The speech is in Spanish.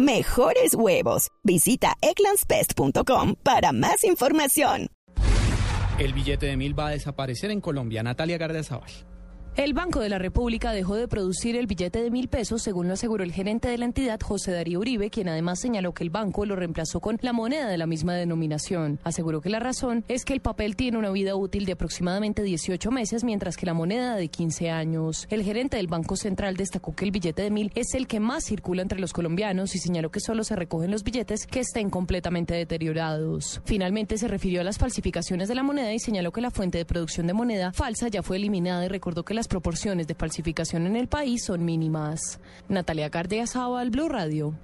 mejores huevos. Visita egglandsbest.com para más información. El billete de mil va a desaparecer en Colombia. Natalia Gardiazabal. El Banco de la República dejó de producir el billete de mil pesos, según lo aseguró el gerente de la entidad, José Darío Uribe, quien además señaló que el banco lo reemplazó con la moneda de la misma denominación. Aseguró que la razón es que el papel tiene una vida útil de aproximadamente 18 meses, mientras que la moneda de 15 años. El gerente del Banco Central destacó que el billete de mil es el que más circula entre los colombianos y señaló que solo se recogen los billetes que estén completamente deteriorados. Finalmente se refirió a las falsificaciones de la moneda y señaló que la fuente de producción de moneda falsa ya fue eliminada y recordó que las proporciones de falsificación en el país son mínimas. Natalia Cardia al Blue Radio.